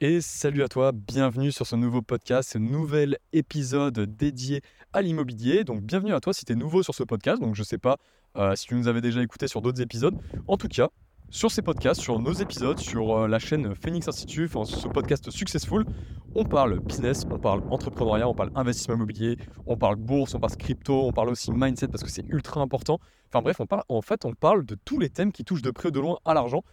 Et salut à toi, bienvenue sur ce nouveau podcast, ce nouvel épisode dédié à l'immobilier. Donc bienvenue à toi si tu es nouveau sur ce podcast. Donc je sais pas euh, si tu nous avais déjà écouté sur d'autres épisodes. En tout cas, sur ces podcasts, sur nos épisodes, sur euh, la chaîne Phoenix Institute, enfin, ce podcast Successful, on parle business, on parle entrepreneuriat, on parle investissement immobilier, on parle bourse, on parle crypto, on parle aussi mindset parce que c'est ultra important. Enfin bref, on parle, en fait, on parle de tous les thèmes qui touchent de près ou de loin à l'argent.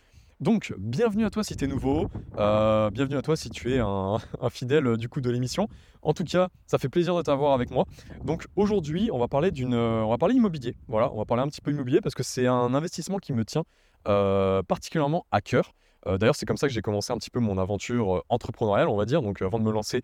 Donc, bienvenue à toi si tu es nouveau, euh, bienvenue à toi si tu es un, fidèle euh, du coup de l'émission. En tout cas, ça fait plaisir de t'avoir avec moi. Donc aujourd'hui, on va parler d'une, on va parler immobilier. Voilà, on va parler un petit peu immobilier parce que c'est un investissement qui me tient euh, particulièrement à cœur. Euh, d'ailleurs, c'est comme ça que j'ai commencé un petit peu mon aventure euh, entrepreneuriale, on va dire. Donc, avant de me lancer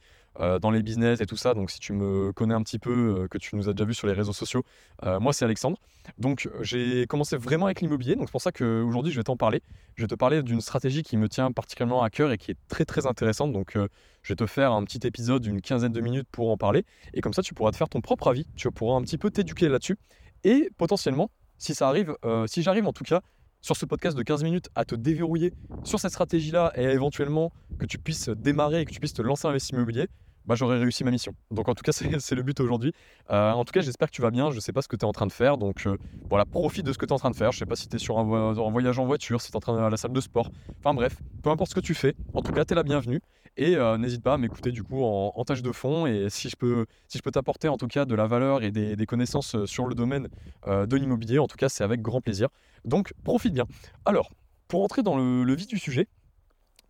dans les business et tout ça, donc si tu me connais un petit peu, que tu nous as déjà vu sur les réseaux sociaux, moi c'est Alexandre. Donc, j'ai commencé vraiment avec l'immobilier. Donc, c'est pour ça qu'aujourd'hui, je vais t'en parler. Je vais te parler d'une stratégie qui me tient particulièrement à cœur et qui est très très intéressante. Donc, je vais te faire un petit épisode d'une quinzaine de minutes pour en parler. Et comme ça, tu pourras te faire ton propre avis. Tu pourras un petit peu t'éduquer là-dessus. Et potentiellement, si ça arrive, si j'arrive en tout cas sur ce podcast de 15 minutes à te déverrouiller sur cette stratégie-là et éventuellement que tu puisses démarrer et que tu puisses te lancer un investissement immobilier, bah, j'aurais réussi ma mission. Donc en tout cas, c'est le but aujourd'hui. Euh, en tout cas, j'espère que tu vas bien. Je ne sais pas ce que tu es en train de faire. Donc euh, voilà, profite de ce que tu es en train de faire. Je ne sais pas si tu es sur un, voyage en voiture, si tu es en train d'aller à la salle de sport. Enfin bref, peu importe ce que tu fais. En tout cas, tu es la bienvenue. Et euh, n'hésite pas à m'écouter du coup en, tâche de fond. Et si je peux, si je peux t'apporter en tout cas de la valeur et des, connaissances sur le domaine de l'immobilier, en tout cas, c'est avec grand plaisir. Donc profite bien. Alors, pour entrer dans le vif du sujet,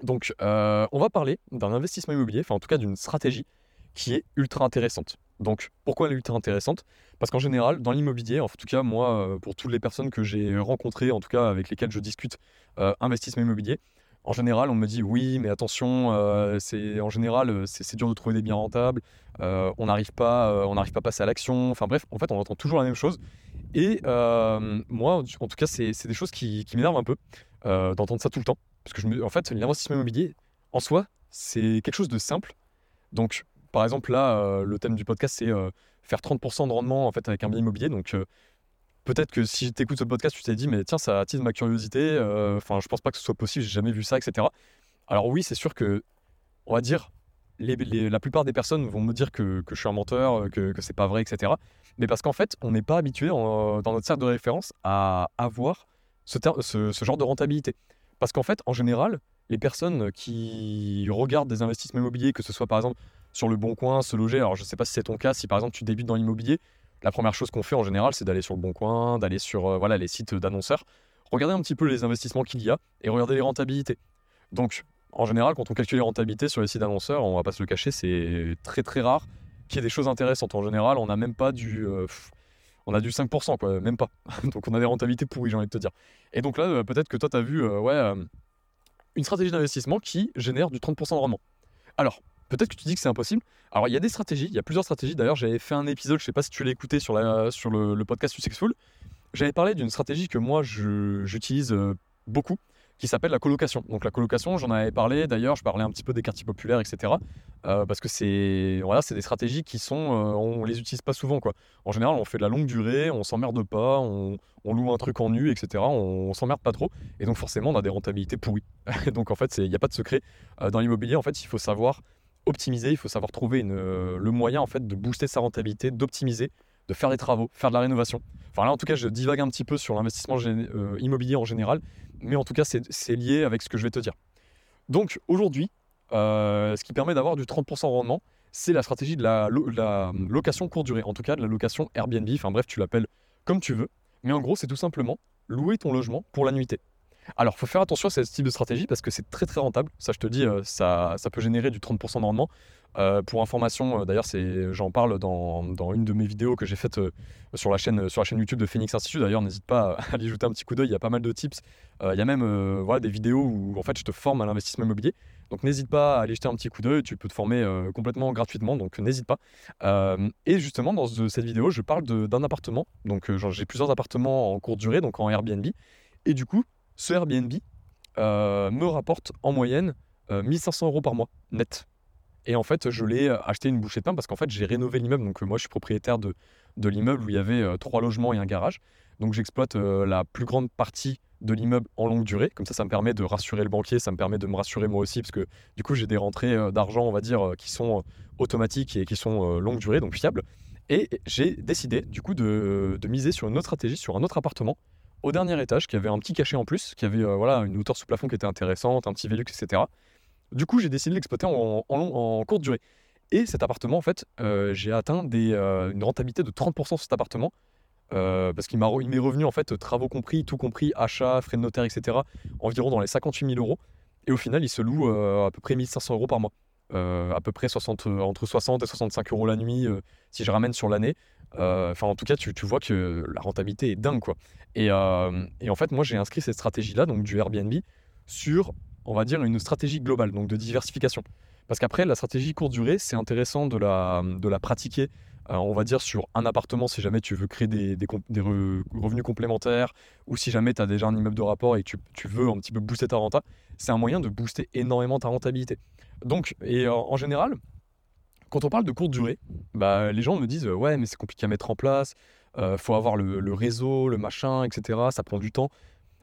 donc, euh, on va parler d'un investissement immobilier, enfin en tout cas d'une stratégie qui est ultra intéressante. Donc, pourquoi elle est ultra intéressante? Parce qu'en général, dans l'immobilier, en tout cas moi, euh, pour toutes les personnes que j'ai rencontrées, en tout cas avec lesquelles je discute euh, investissement immobilier, en général, on me dit oui, mais attention, c'est en général, c'est dur de trouver des biens rentables, on n'arrive pas, on n'arrive pas à passer à l'action. Enfin bref, en fait, on entend toujours la même chose. Et moi, en tout cas, c'est des choses qui, qui m'énervent un peu d'entendre ça tout le temps. Parce que, je en fait, l'investissement immobilier, en soi, c'est quelque chose de simple. Donc, par exemple, là, euh, le thème du podcast, c'est euh, faire 30% de rendement en fait, avec un bien immobilier. Donc, euh, peut-être que si tu écoutes ce podcast, tu t'es dit, mais tiens, ça attise ma curiosité. Enfin, je pense pas que ce soit possible, j'ai jamais vu ça, etc. Alors, oui, c'est sûr que, on va dire, la plupart des personnes vont me dire que, je suis un menteur, que, que c'est pas vrai, etc. Mais parce qu'en fait, on n'est pas habitué dans notre cercle de référence à avoir ce, genre de rentabilité. Parce qu'en fait, en général, les personnes qui regardent des investissements immobiliers, que ce soit par exemple sur le bon coin, se loger, alors je ne sais pas si c'est ton cas, si par exemple tu débutes dans l'immobilier, la première chose qu'on fait en général, c'est d'aller sur le bon coin, d'aller sur euh, voilà, les sites d'annonceurs, regarder un petit peu les investissements qu'il y a et regarder les rentabilités. Donc, en général, quand on calcule les rentabilités sur les sites d'annonceurs, on va pas se le cacher, c'est très très rare qu'il y ait des choses intéressantes. En général, on n'a même pas du. Euh, on a du 5%, quoi, même pas. donc on a des rentabilités pourries, j'ai envie de te dire. Et donc là, euh, peut-être que toi, tu as vu euh, euh, une stratégie d'investissement qui génère du 30% de rendement. Alors, peut-être que tu dis que c'est impossible. Alors, il y a des stratégies, il y a plusieurs stratégies. D'ailleurs, j'avais fait un épisode, je sais pas si tu l'as écouté sur le, le podcast Successful. J'avais parlé d'une stratégie que moi, j'utilise beaucoup qui s'appelle la colocation. Donc la colocation, j'en avais parlé d'ailleurs, je parlais un petit peu des quartiers populaires, etc. Euh, parce que c'est voilà, c'est des stratégies qui sont, euh, on les utilise pas souvent quoi. En général, on fait de la longue durée, on s'emmerde pas, on, loue un truc en nu, etc. On, s'emmerde pas trop, et donc forcément, on a des rentabilités pourries. donc en fait, il n'y a pas de secret euh, dans l'immobilier. En fait, il faut savoir optimiser, il faut savoir trouver une, le moyen en fait de booster sa rentabilité, d'optimiser, de faire des travaux, faire de la rénovation. Enfin là, en tout cas, je divague un petit peu sur l'investissement immobilier en général, mais en tout cas, c'est lié avec ce que je vais te dire. Donc aujourd'hui, euh, ce qui permet d'avoir du 30% de rendement, c'est la stratégie de la, location courte durée, en tout cas de la location Airbnb, enfin bref, tu l'appelles comme tu veux, mais en gros, c'est tout simplement louer ton logement pour la nuitée. Alors, faut faire attention à ce type de stratégie parce que c'est très très rentable. Ça, je te dis, euh, ça, ça peut générer du 30% de rendement. Euh, pour information, euh, d'ailleurs, j'en parle dans, une de mes vidéos que j'ai la chaîne, sur la chaîne YouTube de Phoenix Institute. D'ailleurs, n'hésite pas à aller jeter un petit coup d'œil. Il y a pas mal de tips. il y a même des vidéos où en fait je te forme à l'investissement immobilier. Donc n'hésite pas à aller jeter un petit coup d'œil. Tu peux te former complètement gratuitement. Donc n'hésite pas. et justement, dans cette vidéo, je parle d'un appartement. Donc j'ai plusieurs appartements en courte durée, donc en Airbnb. Et du coup, ce Airbnb euh, me rapporte en moyenne 1500 euh, euros par mois net. Et en fait, je l'ai euh, acheté une bouchée de pain parce qu'en fait, j'ai rénové l'immeuble. Donc, moi, je suis propriétaire de, de l'immeuble où il y avait trois logements et un garage. Donc j'exploite la plus grande partie de l'immeuble en longue durée. Comme ça, ça me permet de rassurer le banquier, ça me permet de me rassurer moi aussi, parce que du coup, j'ai des rentrées d'argent, on va dire, qui sont automatiques et qui sont longue durée, donc fiables. Et j'ai décidé, du coup, de, miser sur une autre stratégie, sur un autre appartement, au dernier étage, qui avait un petit cachet en plus, qui avait voilà, une hauteur sous plafond qui était intéressante, un petit Velux, etc. Du coup, j'ai décidé de l'exploiter en, courte durée. Et cet appartement, en fait, j'ai atteint des, une rentabilité de 30% sur cet appartement euh, parce qu'il m'est revenu en fait travaux compris, tout compris, achat, frais de notaire, etc. environ dans les 58 000 euros. Et au final, il se loue euh, à peu près 1500 euros par mois. Euh, à peu près 60, entre 60 et 65 euros la nuit si je ramène sur l'année. Enfin, en tout cas, tu, vois que la rentabilité est dingue, quoi. Et, et en fait, moi, j'ai inscrit cette stratégie-là, donc du Airbnb, sur, on va dire, une stratégie globale, donc de diversification. Parce qu'après, la stratégie courte durée, c'est intéressant de la, de la pratiquer on va dire sur un appartement si jamais tu veux créer des, revenus complémentaires ou si jamais tu as déjà un immeuble de rapport et tu, tu veux un petit peu booster ta renta, c'est un moyen de booster énormément ta rentabilité. Donc, et euh, en général, quand on parle de courte durée, bah, les gens me disent ouais mais c'est compliqué à mettre en place, euh, faut avoir le, réseau, le machin, etc. Ça prend du temps.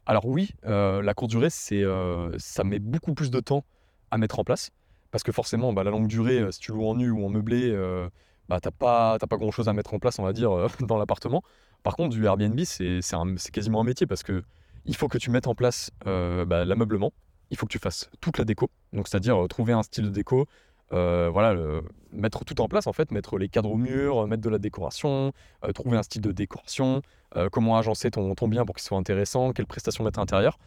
Alors oui, euh, la courte durée, c'est, ça met beaucoup plus de temps à mettre en place. Parce que forcément, bah, la longue durée, si tu loues en nu ou en meublé, bah, t'as pas, grand chose à mettre en place, on va dire, euh, dans l'appartement. Par contre, du Airbnb, c'est quasiment un métier parce que il faut que tu mettes en place euh, bah, l'ameublement, il faut que tu fasses toute la déco, donc c'est-à-dire euh, trouver un style de déco, voilà, mettre tout en place en fait, mettre les cadres au mur, mettre de la décoration, trouver un style de décoration, comment agencer ton, bien pour qu'il soit intéressant, quelles prestations mettre à l'intérieur.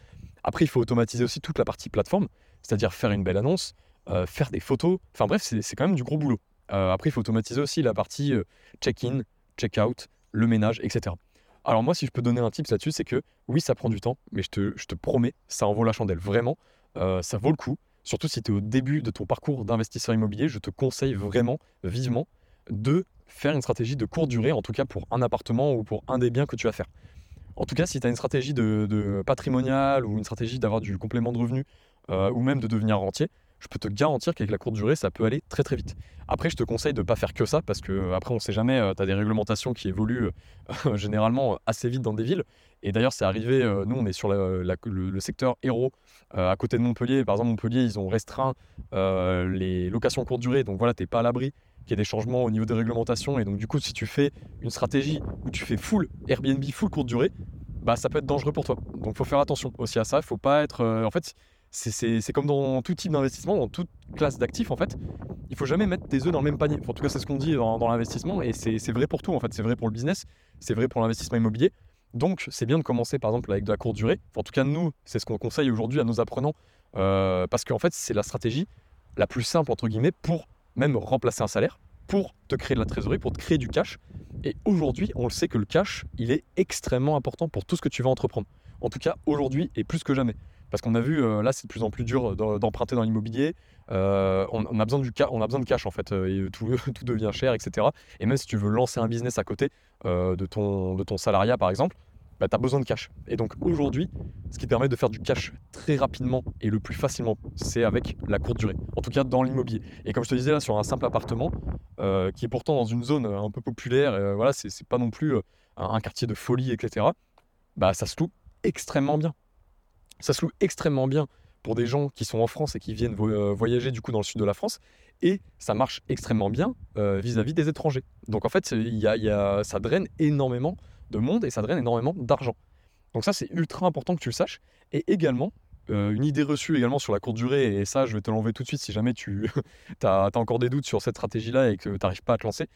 Après, il faut automatiser aussi toute la partie plateforme, c'est-à-dire faire une belle annonce, faire des photos. Enfin bref, c'est quand même du gros boulot. Euh, après, il faut automatiser aussi la partie euh, check-in, check-out, le ménage, etc. Alors moi, si je peux donner un tip là-dessus, c'est que oui, ça prend du temps, mais je te, je te promets, ça en vaut la chandelle. Vraiment, euh, ça vaut le coup. Surtout si tu es au début de ton parcours d'investisseur immobilier, je te conseille vraiment, vivement, de faire une stratégie de courte durée, en tout cas pour un appartement ou pour un des biens que tu vas faire. En tout cas, si tu as une stratégie de, patrimoniale ou une stratégie d'avoir du complément de revenu ou même de devenir rentier, je peux te garantir qu'avec la courte durée, ça peut aller très très vite. Après, je te conseille de ne pas faire que ça parce que euh, après, on ne sait jamais, euh, tu as des réglementations qui évoluent euh, généralement assez vite dans des villes. Et d'ailleurs, c'est arrivé, nous, on est sur le, secteur héros à côté de Montpellier. Par exemple, Montpellier, ils ont restreint les locations courte durée. Donc voilà, tu n'es pas à l'abri qu'il y ait des changements au niveau des réglementations. Et donc, du coup, si tu fais une stratégie où tu fais full Airbnb, full courte durée, bah, ça peut être dangereux pour toi. Donc, il faut faire attention aussi à ça. Il faut pas être. en fait, c'est comme dans tout type d'investissement, dans toute classe d'actifs en fait. Il faut jamais mettre tes œufs dans le même panier. en tout cas, c'est ce qu'on dit dans, l'investissement et c'est vrai pour tout en fait. C'est vrai pour le business, c'est vrai pour l'investissement immobilier. Donc, c'est bien de commencer par exemple avec de la courte durée. en tout cas, nous, c'est ce qu'on conseille aujourd'hui à nos apprenants euh, parce qu'en fait, c'est la stratégie la plus simple entre guillemets pour même remplacer un salaire, pour te créer de la trésorerie, pour te créer du cash. Et aujourd'hui, on le sait que le cash, il est extrêmement important pour tout ce que tu vas entreprendre. En tout cas, aujourd'hui et plus que jamais. Parce qu'on a vu, euh, là, c'est de plus en plus dur d'emprunter dans l'immobilier. Euh, on, a besoin du on a besoin de cash, en fait. Tout, devient cher, etc. Et même si tu veux lancer un business à côté de, ton, de ton salariat, par exemple, bah, tu as besoin de cash. Et donc aujourd'hui, ce qui permet de faire du cash très rapidement et le plus facilement, c'est avec la courte durée. En tout cas, dans l'immobilier. Et comme je te disais là, sur un simple appartement, qui est pourtant dans une zone un peu populaire, voilà, c'est pas non plus un quartier de folie, etc. Bah, ça se loue extrêmement bien. Ça se loue extrêmement bien pour des gens qui sont en France et qui viennent euh, voyager du coup dans le sud de la France. Et ça marche extrêmement bien euh, vis-à-vis des étrangers. Donc en fait, y y a, ça draine énormément de monde et ça draine énormément d'argent. Donc ça, c'est ultra important que tu le saches. Et également, euh, une idée reçue également sur la courte durée, et ça, je vais te l'enlever tout de suite si jamais tu as, encore des doutes sur cette stratégie-là et que tu n'arrives pas à te lancer.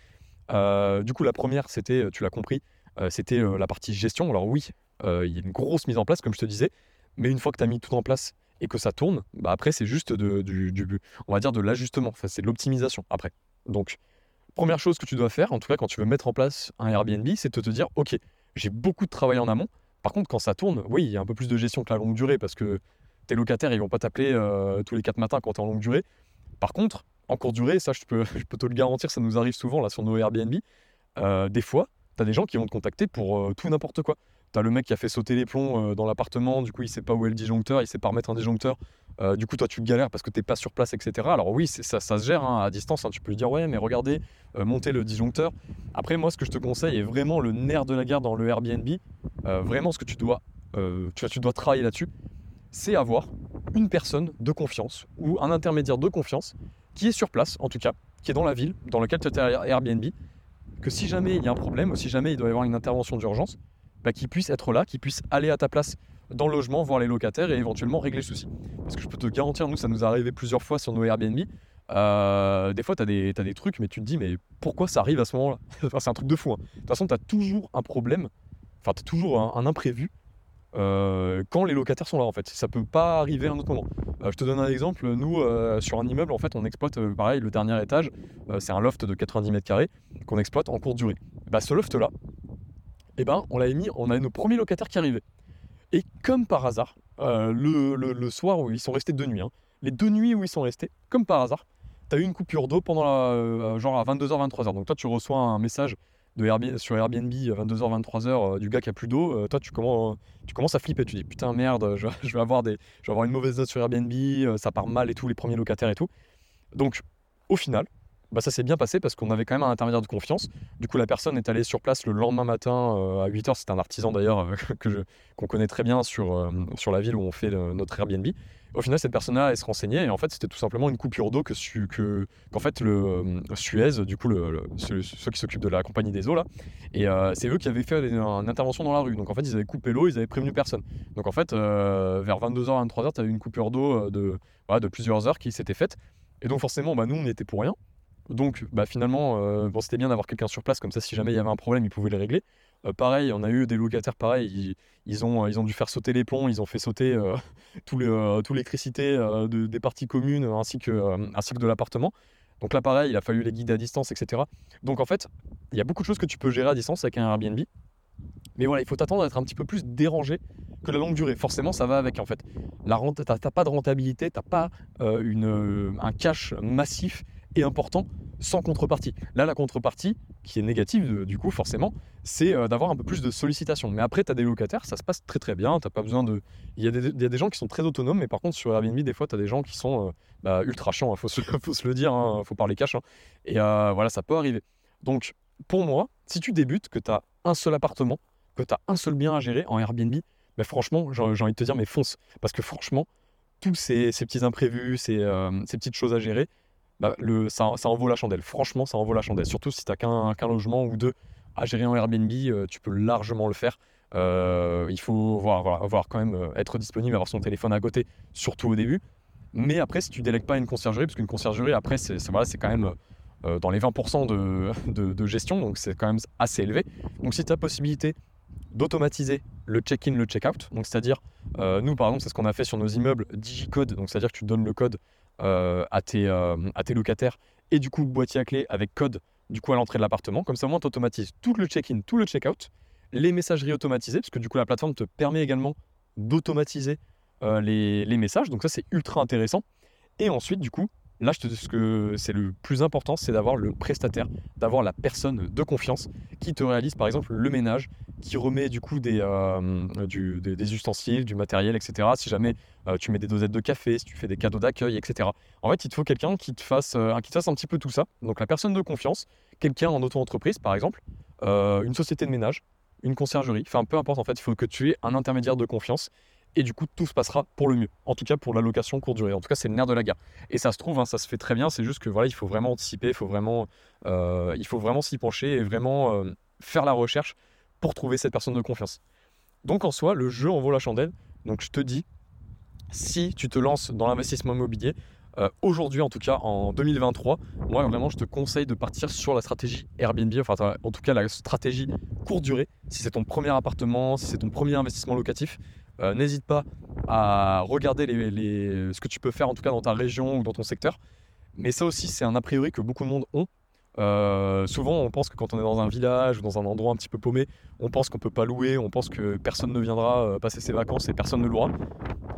du coup, la première, c'était, tu l'as compris, c'était la partie gestion. Alors oui, il y a une grosse mise en place, comme je te disais, mais une fois que tu as mis tout en place et que ça tourne, bah après, c'est juste de, du, on va dire de l'ajustement. C'est de l'optimisation après. Donc, première chose que tu dois faire, en tout cas quand tu veux mettre en place un Airbnb, c'est de te dire, OK, j'ai beaucoup de travail en amont. Par contre, quand ça tourne, oui, il y a un peu plus de gestion que la longue durée parce que tes locataires, ils vont pas t'appeler euh, tous les quatre matins quand tu es en longue durée. Par contre, en courte durée, ça, je peux, je peux te le garantir, ça nous arrive souvent là sur nos Airbnb. Euh, des fois, tu as des gens qui vont te contacter pour euh, tout n'importe quoi T'as le mec qui a fait sauter les plombs dans l'appartement, du coup il sait pas où est le disjoncteur, il sait pas remettre un disjoncteur. du coup toi tu galères parce que t'es pas sur place, etc. Alors oui, ça, se gère hein, à distance, hein. tu peux lui dire ouais mais regardez, montez le disjoncteur. Après moi ce que je te conseille est vraiment le nerf de la guerre dans le Airbnb, vraiment ce que tu dois, tu, dois travailler là-dessus, c'est avoir une personne de confiance ou un intermédiaire de confiance qui est sur place en tout cas, qui est dans la ville dans laquelle tu es Airbnb, que si jamais il y a un problème, ou si jamais il doit y avoir une intervention d'urgence, bah, qu'il puisse être là, qu'il puisse aller à ta place dans le logement, voir les locataires et éventuellement régler le souci. Parce que je peux te garantir, nous, ça nous est arrivé plusieurs fois sur nos Airbnb. Euh, des fois, tu as, as, des trucs, mais tu te dis, mais pourquoi ça arrive à ce moment-là? C'est un truc de fou. Hein. De toute façon, tu as toujours un problème, enfin, tu as toujours un imprévu euh, quand les locataires sont là en fait. Ça peut pas arriver à un autre moment. Euh, je te donne un exemple. Nous, sur un immeuble, en fait, on exploite pareil le dernier étage. c'est un loft de 90 mètres carrés qu'on exploite en courte durée. Bah, ce loft là, eh ben, on l'avait on a nos premiers locataires qui arrivaient. Et comme par hasard, le, soir où ils sont restés deux nuits, hein, les deux nuits où ils sont restés, comme par hasard, tu as eu une coupure d'eau pendant la, genre à 22h, 23h. Donc toi, tu reçois un message de Airbnb, sur Airbnb 22h, 23h du gars qui a plus d'eau, euh, toi tu commences, à flipper. Tu dis putain merde, je, vais avoir des, je vais avoir une mauvaise note sur Airbnb, euh, ça part mal et tout, les premiers locataires et tout. Donc au final, bah, ça s'est bien passé parce qu'on avait quand même un intermédiaire de confiance. Du coup, la personne est allée sur place le lendemain matin euh, à 8h. C'est un artisan d'ailleurs que qu'on connaît très bien sur, sur la ville où on fait notre Airbnb. Au final, cette personne-là, elle se renseignait et en fait, c'était tout simplement une coupure d'eau que, que qu'en fait le euh, Suez, du coup, ceux, qui s'occupent de la compagnie des eaux là, et euh, c'est eux qui avaient fait une, intervention dans la rue. Donc en fait, ils avaient coupé l'eau, ils avaient prévenu personne. Donc en fait, euh, vers 22h, 23h, tu avais une coupure d'eau de, de plusieurs heures qui s'était faite. Et donc forcément, bah, nous, on n'était pour rien. Donc bah, finalement, bon, c'était bien d'avoir quelqu'un sur place, comme ça, si jamais il y avait un problème, ils pouvaient le régler. Euh, pareil, on a eu des locataires pareil, ils, ont, dû faire sauter les plombs, ils ont fait sauter euh, tout, euh, l'électricité des parties communes ainsi que, de l'appartement. Donc là, pareil, il a fallu les guider à distance, etc. Donc en fait, il y a beaucoup de choses que tu peux gérer à distance avec un Airbnb. Mais voilà, il faut t'attendre à être un petit peu plus dérangé que la longue durée. Forcément, ça va avec en fait. Rente, t'as pas de rentabilité, t'as pas une, un cash massif et important sans contrepartie. Là, la contrepartie, qui est négative du coup, forcément, c'est euh, d'avoir un peu plus de sollicitations. Mais après, tu as des locataires, ça se passe très très bien, tu pas besoin de... Il y, a des, gens qui sont très autonomes, mais par contre, sur Airbnb, des fois, tu as des gens qui sont euh, bah, ultra chiants, hein, faut, se, le dire, hein, faut parler cash. Hein. Et euh, voilà, ça peut arriver. Donc, pour moi, si tu débutes, que tu as un seul appartement, que tu as un seul bien à gérer en Airbnb, bah, franchement, j'ai envie de te dire, mais fonce. Parce que franchement, tous ces, petits imprévus, ces petites choses à gérer, bah, ça, en vaut la chandelle. Franchement, ça en vaut la chandelle. Surtout si tu n'as qu'un logement ou deux à gérer en Airbnb, euh, tu peux largement le faire. Euh, il faut voir, voir, quand même euh, être disponible, avoir son téléphone à côté, surtout au début. Mais après, si tu délègues pas une conciergerie, parce qu'une conciergerie, après, c'est quand même dans les 20% de, gestion, donc c'est quand même assez élevé. Donc si tu as possibilité d'automatiser le check-in, le check-out, c'est-à-dire, nous par exemple, c'est ce qu'on a fait sur nos immeubles digicode, c'est-à-dire que tu donnes le code à, tes, euh, à tes locataires et du coup boîtier à clé avec code du coup à l'entrée de l'appartement. Comme ça, au moins, tu automatises tout le check-in, tout le check-out, les messageries automatisées, parce que du coup, la plateforme te permet également d'automatiser euh, les, les, messages. Donc ça, c'est ultra intéressant. Et ensuite, du coup, Là, je te dis ce que c'est le plus important, c'est d'avoir le prestataire, d'avoir la personne de confiance qui te réalise par exemple le ménage, qui remet du coup des, euh, ustensiles, du matériel, etc. Si jamais euh, tu mets des dosettes de café, si tu fais des cadeaux d'accueil, etc. En fait, il te faut quelqu'un qui te fasse, euh, qui te fasse un petit peu tout ça. Donc la personne de confiance, quelqu'un en auto-entreprise par exemple, une société de ménage, une conciergerie, enfin peu importe en fait, il faut que tu aies un intermédiaire de confiance et du coup tout se passera pour le mieux. En tout cas pour la location courte durée. En tout cas c'est le nerf de la guerre. Et ça se trouve, hein, ça se fait très bien. C'est juste que voilà, il faut vraiment anticiper, il faut vraiment, euh, s'y pencher et vraiment euh, faire la recherche pour trouver cette personne de confiance. Donc en soi, le jeu en vaut la chandelle. Donc je te dis, si tu te lances dans l'investissement immobilier, euh, aujourd'hui en tout cas en 2023, moi vraiment je te conseille de partir sur la stratégie Airbnb, enfin en tout cas la stratégie courte durée. Si c'est ton premier appartement, si c'est ton premier investissement locatif, euh, n'hésite pas à regarder ce que tu peux faire en tout cas dans ta région ou dans ton secteur. Mais ça aussi, c'est un a priori que beaucoup de monde ont. Euh, souvent, on pense que quand on est dans un village ou dans un endroit un petit peu paumé, on pense qu'on peut pas louer, on pense que personne ne viendra euh, passer ses vacances et personne ne louera.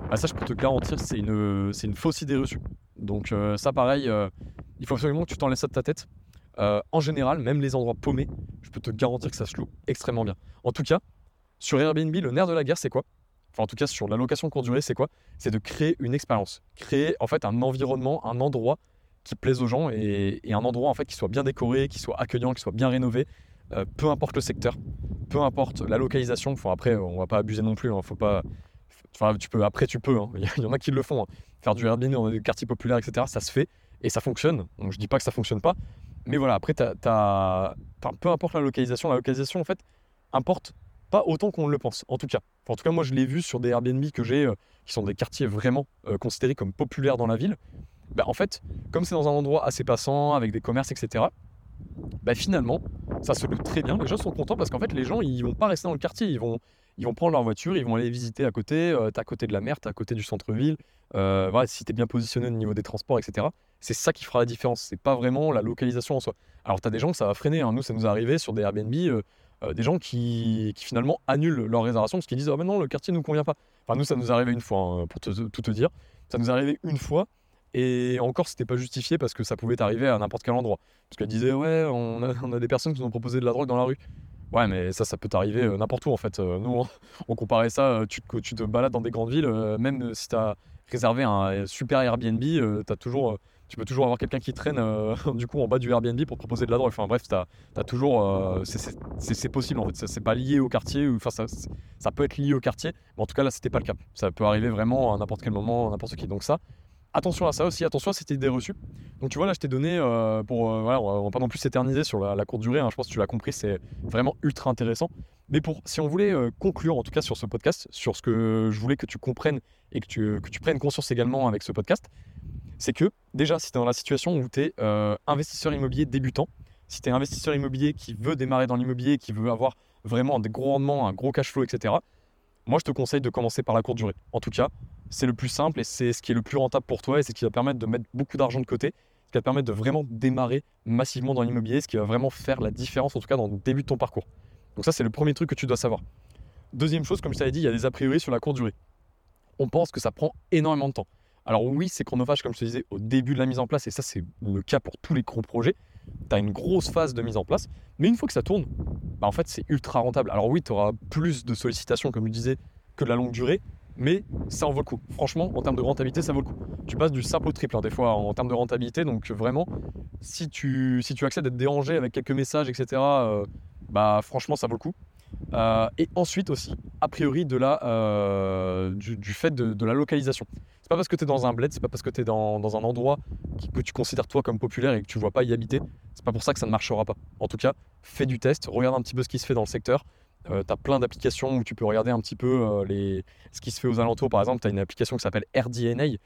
Bah, ça, je peux te garantir, c'est une, c'est une fausse idée reçue. Donc ça, pareil, il faut absolument que tu t'en laisses ça de ta tête. en général, même les endroits paumés, je peux te garantir que ça se loue extrêmement bien. En tout cas, Sur Airbnb, le nerf de la guerre, c'est quoi? Enfin, en tout cas, sur la location courte durée, c'est quoi? C'est de créer une expérience. Créer, en fait, un environnement, un endroit qui plaise aux gens et, un endroit, en fait, qui soit bien décoré, qui soit accueillant, qui soit bien rénové, euh, peu importe le secteur, peu importe la localisation. Enfin, après, on va pas abuser non plus. Hein, faut pas. Enfin, tu peux. Après, tu peux. Hein. Il y en a qui le font. Hein. Faire du Airbnb dans des quartiers populaires, etc. Ça se fait et ça fonctionne. Donc, je dis pas que ça fonctionne pas, mais voilà. Après, as, peu importe la localisation, la localisation, en fait, importe pas autant qu'on le pense. En tout cas. en tout cas, moi, je l'ai vu sur des Airbnb que j'ai, euh, qui sont des quartiers vraiment euh, considérés comme populaires dans la ville. Bah, en fait, comme c'est dans un endroit assez passant, avec des commerces, etc., bah, finalement, ça se loue très bien. Les gens sont contents parce qu'en fait, les gens, ils vont pas rester dans le quartier. Ils vont, ils vont prendre leur voiture, ils vont aller visiter à côté. Euh, à côté de la mer, tu à côté du centre-ville. Euh, voilà, si tu es bien positionné au niveau des transports, etc. C'est ça qui fera la différence. C'est pas vraiment la localisation en soi. Alors, tu as des gens que ça va freiner. Hein. Nous, ça nous est arrivé sur des Airbnb, euh, des gens qui, finalement annulent leur réservation parce qu'ils disent Oh, mais non, le quartier ne nous convient pas. Enfin, nous, ça nous arrivé une fois, hein, pour tout te dire. Ça nous arrivé une fois. Et encore, c'était pas justifié parce que ça pouvait arriver à n'importe quel endroit. Parce qu'elle disait, ouais, on a, des personnes qui nous ont proposé de la drogue dans la rue. Ouais, mais ça, ça peut t'arriver euh, n'importe où en fait. Euh, nous, on, comparait ça, euh, tu, tu, te balades dans des grandes villes, même si tu as réservé un super Airbnb, as toujours, tu peux toujours avoir quelqu'un qui traîne du coup en bas du Airbnb pour proposer de la drogue. Enfin bref, tu as, toujours. c'est possible en fait. C'est pas lié au quartier. Enfin, ça, ça peut être lié au quartier, mais en tout cas là, c'était pas le cas. Ça peut arriver vraiment à n'importe quel moment, n'importe qui. Donc ça, attention à ça aussi, attention à cette idée reçue. Donc tu vois, là, je t'ai donné, euh, pour, euh, voilà, pas non plus s'éterniser sur la, courte durée, hein. je pense que tu l'as compris, c'est vraiment ultra intéressant. Mais pour, si on voulait euh, conclure, en tout cas sur ce podcast, sur ce que je voulais que tu comprennes et que tu, que tu prennes conscience également avec ce podcast, c'est que déjà, si tu es dans la situation où tu es investisseur immobilier débutant, si tu es investisseur immobilier qui veut démarrer dans l'immobilier, qui veut avoir vraiment des gros rendements, un gros cash flow, etc., moi, je te conseille de commencer par la courte durée. En tout cas, c'est le plus simple et c'est ce qui est le plus rentable pour toi et c'est ce qui va permettre de mettre beaucoup d'argent de côté, ce qui va permettre de vraiment démarrer massivement dans l'immobilier, ce qui va vraiment faire la différence, en tout cas dans le début de ton parcours. Donc ça, c'est le premier truc que tu dois savoir. Deuxième chose, comme je t'avais dit, il y a des a priori sur la courte durée. On pense que ça prend énormément de temps. Alors oui, c'est chronophage, comme je te disais, au début de la mise en place, et ça c'est le cas pour tous les gros projets. Tu as une grosse phase de mise en place, mais une fois que ça tourne, bah en fait c'est ultra rentable. Alors oui, tu auras plus de sollicitations, comme je disais, que de la longue durée, mais ça en vaut le coup. Franchement, en termes de rentabilité, ça vaut le coup. Tu passes du simple au triple, hein, des fois, en termes de rentabilité. Donc, vraiment, si tu, si tu acceptes d'être dérangé avec quelques messages, etc., euh, bah, franchement, ça vaut le coup. Euh, et ensuite aussi, a priori, de la, euh, du, fait de, la localisation. C'est pas parce que tu es dans un bled, c'est pas parce que tu es dans, dans, un endroit que tu considères toi comme populaire et que tu vois pas y habiter, c'est pas pour ça que ça ne marchera pas. En tout cas, fais du test, regarde un petit peu ce qui se fait dans le secteur. Euh, tu as plein d'applications où tu peux regarder un petit peu euh, les... ce qui se fait aux alentours. Par exemple, tu as une application qui s'appelle RDNA.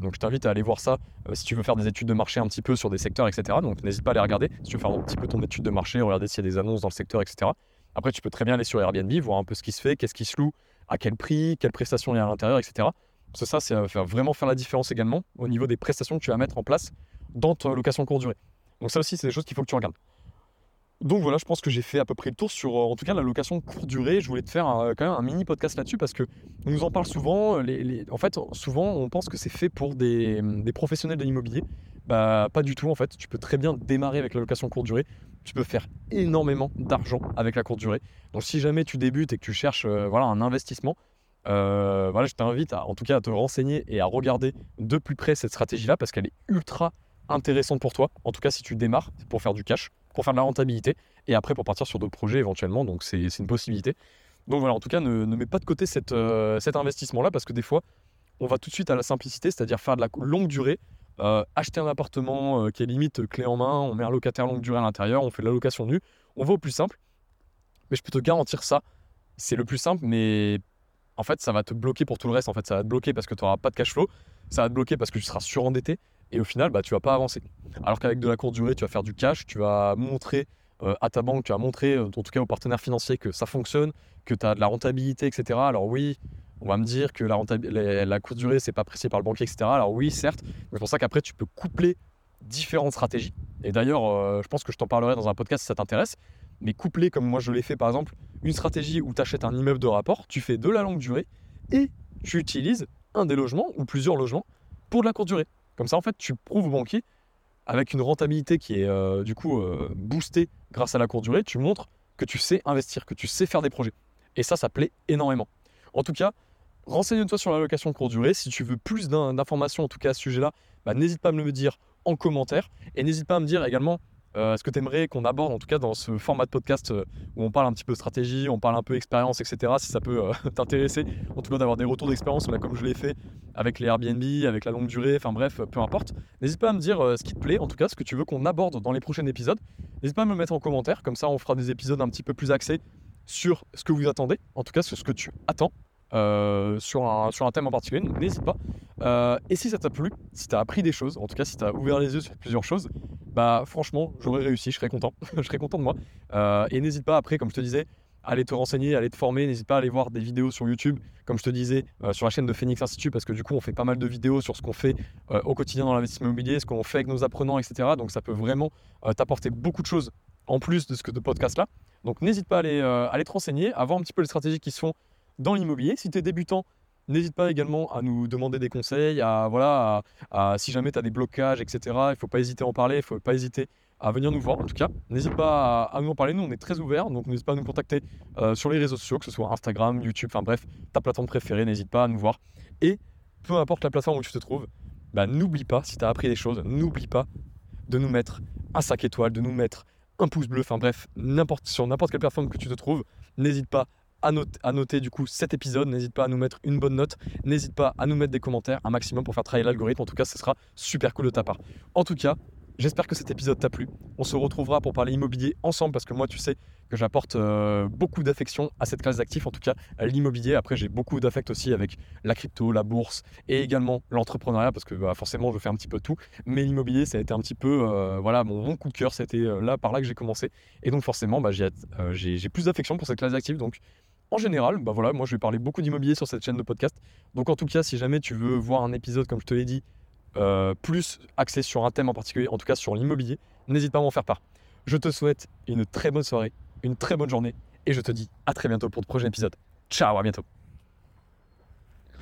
Donc je t'invite à aller voir ça si tu veux faire des études de marché un petit peu sur des secteurs, etc. Donc n'hésite pas à les regarder. Si tu veux faire un petit peu ton étude de marché, regarder s'il y a des annonces dans le secteur, etc. Après, tu peux très bien aller sur Airbnb, voir un peu ce qui se fait, qu'est-ce qui se loue, à quel prix, quelles prestations il y a à l'intérieur, etc. Parce que ça, c'est vraiment faire la différence également au niveau des prestations que tu vas mettre en place dans ta location courte durée. Donc ça aussi, c'est des choses qu'il faut que tu regardes. Donc voilà, je pense que j'ai fait à peu près le tour sur, euh, en tout cas, la location courte durée. Je voulais te faire quand même un mini podcast là-dessus parce que on nous en parle souvent. Les, en fait, souvent, on pense que c'est fait pour des, professionnels de l'immobilier. Bah, pas du tout en fait. Tu peux très bien démarrer avec la location courte durée. Tu peux faire énormément d'argent avec la courte durée. Donc, si jamais tu débutes et que tu cherches euh, voilà, un investissement, euh, voilà, je t'invite en tout cas à te renseigner et à regarder de plus près cette stratégie-là parce qu'elle est ultra intéressante pour toi. En tout cas, si tu démarres, pour faire du cash pour faire de la rentabilité et après pour partir sur d'autres projets éventuellement. Donc c'est une possibilité. Donc voilà, en tout cas, ne, mets pas de côté euh, cet investissement-là parce que des fois, on va tout de suite à la simplicité, c'est-à-dire faire de la longue durée, euh, acheter un appartement euh, qui est limite clé en main, on met un locataire longue durée à l'intérieur, on fait de la location nue, on va au plus simple. Mais je peux te garantir ça, c'est le plus simple, mais en fait, ça va te bloquer pour tout le reste. En fait, ça va te bloquer parce que tu n'auras pas de cash flow, ça va te bloquer parce que tu seras surendetté, et au final, bah, tu vas pas avancer. Alors qu'avec de la courte durée, tu vas faire du cash, tu vas montrer euh, à ta banque, tu vas montrer, euh, en tout cas aux partenaires financiers, que ça fonctionne, que tu as de la rentabilité, etc. Alors oui, on va me dire que la, courte durée, c'est pas apprécié par le banquier, etc. Alors oui, certes, mais c'est pour ça qu'après, tu peux coupler différentes stratégies. Et d'ailleurs, euh, je pense que je t'en parlerai dans un podcast si ça t'intéresse. Mais coupler, comme moi je l'ai fait par exemple, une stratégie où tu achètes un immeuble de rapport, tu fais de la longue durée et tu utilises un des logements ou plusieurs logements pour de la courte durée. Comme ça, en fait, tu prouves au banquier, avec une rentabilité qui est euh, du coup euh, boostée grâce à la courte durée, tu montres que tu sais investir, que tu sais faire des projets. Et ça, ça plaît énormément. En tout cas, renseigne-toi sur la location courte durée. Si tu veux plus d'informations, en tout cas à ce sujet-là, bah, n'hésite pas à me le dire en commentaire. Et n'hésite pas à me dire également euh, ce que tu aimerais qu'on aborde, en tout cas dans ce format de podcast euh, où on parle un petit peu stratégie, on parle un peu expérience, etc. Si ça peut euh, t'intéresser, en tout cas d'avoir des retours d'expérience, comme je l'ai fait avec les Airbnb, avec la longue durée, enfin bref, peu importe. N'hésite pas à me dire ce qui te plaît, en tout cas ce que tu veux qu'on aborde dans les prochains épisodes. N'hésite pas à me le mettre en commentaire, comme ça on fera des épisodes un petit peu plus axés sur ce que vous attendez, en tout cas sur ce que tu attends euh, sur, un, sur un thème en particulier, n'hésite pas. Euh, et si ça t'a plu, si t'as appris des choses, en tout cas si t'as ouvert les yeux sur plusieurs choses, bah franchement, j'aurais réussi, je serais content. je serais content de moi. Euh, et n'hésite pas après, comme je te disais, à aller te renseigner, à aller te former. N'hésite pas à aller voir des vidéos sur YouTube, comme je te disais, sur la chaîne de Phoenix Institute, parce que du coup, on fait pas mal de vidéos sur ce qu'on fait au quotidien dans l'investissement immobilier, ce qu'on fait avec nos apprenants, etc. Donc ça peut vraiment t'apporter beaucoup de choses en plus de ce que podcast là. Donc n'hésite pas à aller, à aller te renseigner, à voir un petit peu les stratégies qui se font dans l'immobilier. Si tu es débutant, n'hésite pas également à nous demander des conseils, voilà, si jamais tu as des blocages, etc. Il ne faut pas hésiter à en parler, il ne faut pas hésiter à venir nous voir. En tout cas, n'hésite pas à, nous en parler. Nous, on est très ouverts, donc n'hésite pas à nous contacter euh, sur les réseaux sociaux, que ce soit Instagram, YouTube, enfin bref, ta plateforme préférée, n'hésite pas à nous voir. Et peu importe la plateforme où tu te trouves, bah, n'oublie pas, si tu as appris des choses, n'oublie pas de nous mettre un 5 étoiles, de nous mettre un pouce bleu, enfin bref, n'importe, sur n'importe quelle plateforme que tu te trouves, n'hésite pas à noter, du coup cet épisode. N'hésite pas à nous mettre une bonne note. N'hésite pas à nous mettre des commentaires, un maximum pour faire travailler l'algorithme. En tout cas, ce sera super cool de ta part. En tout cas, j'espère que cet épisode t'a plu. On se retrouvera pour parler immobilier ensemble parce que moi, tu sais que j'apporte euh, beaucoup d'affection à cette classe d'actifs, en tout cas l'immobilier. Après, j'ai beaucoup d'affect aussi avec la crypto, la bourse et également l'entrepreneuriat parce que bah, forcément, je fais un petit peu tout. Mais l'immobilier, ça a été un petit peu euh, voilà, mon, coup de cœur. C'était euh, là par là que j'ai commencé. Et donc, forcément, bah, j'ai plus d'affection pour cette classe d'actifs. Donc, en général, bah voilà, moi je vais parler beaucoup d'immobilier sur cette chaîne de podcast. Donc en tout cas, si jamais tu veux voir un épisode, comme je te l'ai dit, euh, plus axé sur un thème en particulier, en tout cas sur l'immobilier, n'hésite pas à m'en faire part. Je te souhaite une très bonne soirée, une très bonne journée, et je te dis à très bientôt pour le prochain épisode. Ciao, à bientôt.